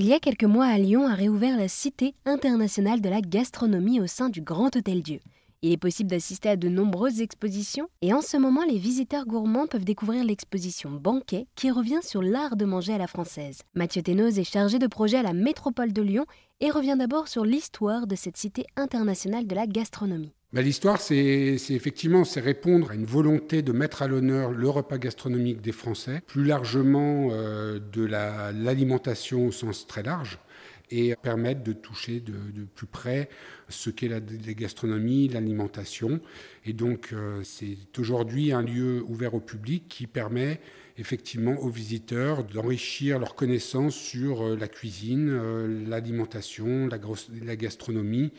Il y a quelques mois à Lyon a réouvert la Cité internationale de la gastronomie au sein du Grand Hôtel Dieu. Il est possible d'assister à de nombreuses expositions et en ce moment les visiteurs gourmands peuvent découvrir l'exposition Banquet qui revient sur l'art de manger à la française. Mathieu Ténoz est chargé de projet à la métropole de Lyon et revient d'abord sur l'histoire de cette cité internationale de la gastronomie. Bah, l'histoire, c'est effectivement c'est répondre à une volonté de mettre à l'honneur le repas gastronomique des Français, plus largement euh, de l'alimentation au sens très large et permettre de toucher de, plus près ce qu'est la, gastronomie, l'alimentation. Et donc, euh, c'est aujourd'hui un lieu ouvert au public qui permet effectivement aux visiteurs d'enrichir leurs connaissances sur euh, la cuisine, euh, l'alimentation, la, la, gastronomie.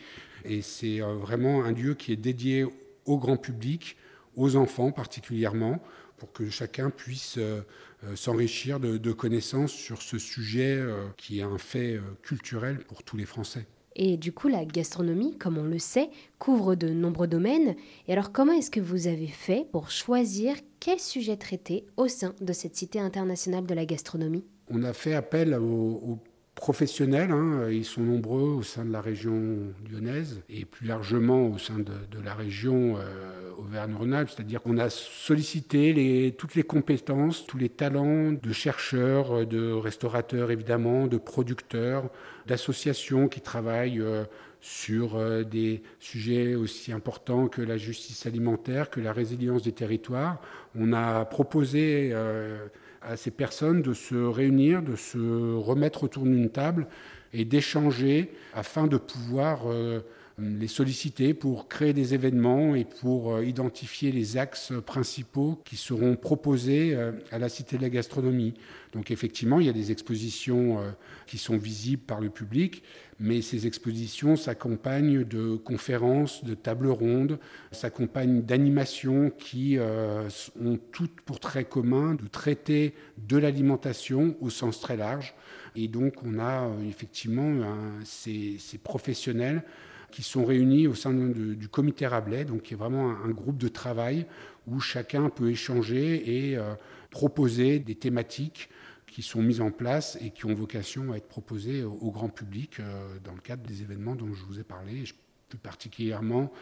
Et c'est vraiment un lieu qui est dédié au grand public, aux enfants particulièrement, pour que chacun puisse euh, euh, s'enrichir de, connaissances sur ce sujet euh, qui est un fait culturel pour tous les Français. Et du coup, la gastronomie, comme on le sait, couvre de nombreux domaines. Et alors, comment est-ce que vous avez fait pour choisir quel sujet traiter au sein de cette Cité internationale de la gastronomie? On a fait appel aux professionnels. Hein, ils sont nombreux au sein de la région lyonnaise et plus largement au sein de, la région euh, Auvergne-Rhône-Alpes. C'est-à-dire qu'on a sollicité les, toutes les compétences, tous les talents de chercheurs, de restaurateurs évidemment, de producteurs, d'associations qui travaillent. Euh, sur euh, des sujets aussi importants que la justice alimentaire, que la résilience des territoires. On a proposé à ces personnes de se réunir, de se remettre autour d'une table et d'échanger afin de pouvoir euh, les solliciter pour créer des événements et pour euh, identifier les axes principaux qui seront proposés euh, à la Cité de la Gastronomie. Donc effectivement, il y a des expositions qui sont visibles par le public, mais ces expositions s'accompagnent de conférences, de tables rondes, s'accompagnent d'animations qui ont toutes pour trait commun de traiter de l'alimentation au sens très large. Et donc on a effectivement ces professionnels qui sont réunis au sein du comité Rabelais, donc qui est vraiment un, groupe de travail où chacun peut échanger et euh, proposer des thématiques qui sont mises en place et qui ont vocation à être proposées au, grand public euh, dans le cadre des événements dont je vous ai parlé, plus particulièrement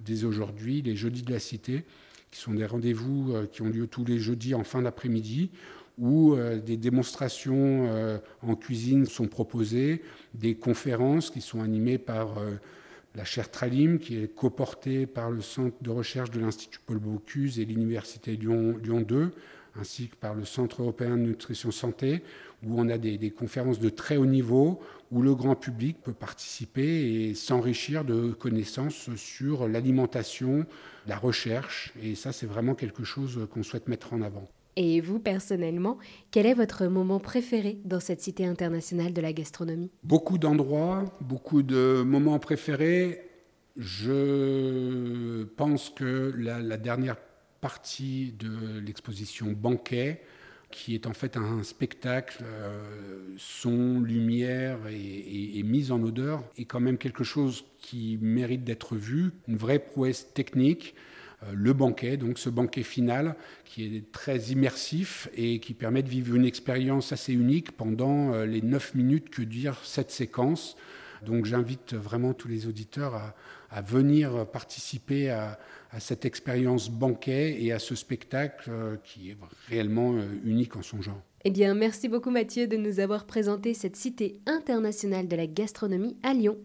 dès aujourd'hui les Jeudis de la Cité, qui sont des rendez-vous euh, qui ont lieu tous les jeudis en fin d'après-midi, où des démonstrations en cuisine sont proposées, des conférences qui sont animées par la chaire Tralim, qui est coportée par le Centre de recherche de l'Institut Paul Bocuse et l'Université Lyon, Lyon 2, ainsi que par le Centre européen de nutrition santé, où on a des, conférences de très haut niveau, où le grand public peut participer et s'enrichir de connaissances sur l'alimentation, la recherche. Et ça, c'est vraiment quelque chose qu'on souhaite mettre en avant. Et vous, personnellement, quel est votre moment préféré dans cette cité internationale de la gastronomie? Beaucoup d'endroits, beaucoup de moments préférés. Je pense que la, dernière partie de l'exposition Banquet, qui est en fait un spectacle, euh, son, lumière et, et, mise en odeur, est quand même quelque chose qui mérite d'être vu, une vraie prouesse technique. Euh, le banquet, donc ce banquet final qui est très immersif et qui permet de vivre une expérience assez unique pendant euh, les neuf minutes que dure cette séquence. Donc j'invite vraiment tous les auditeurs à, venir participer à, cette expérience banquet et à ce spectacle euh, qui est réellement unique en son genre. Eh bien, merci beaucoup Mathieu de nous avoir présenté cette cité internationale de la gastronomie à Lyon.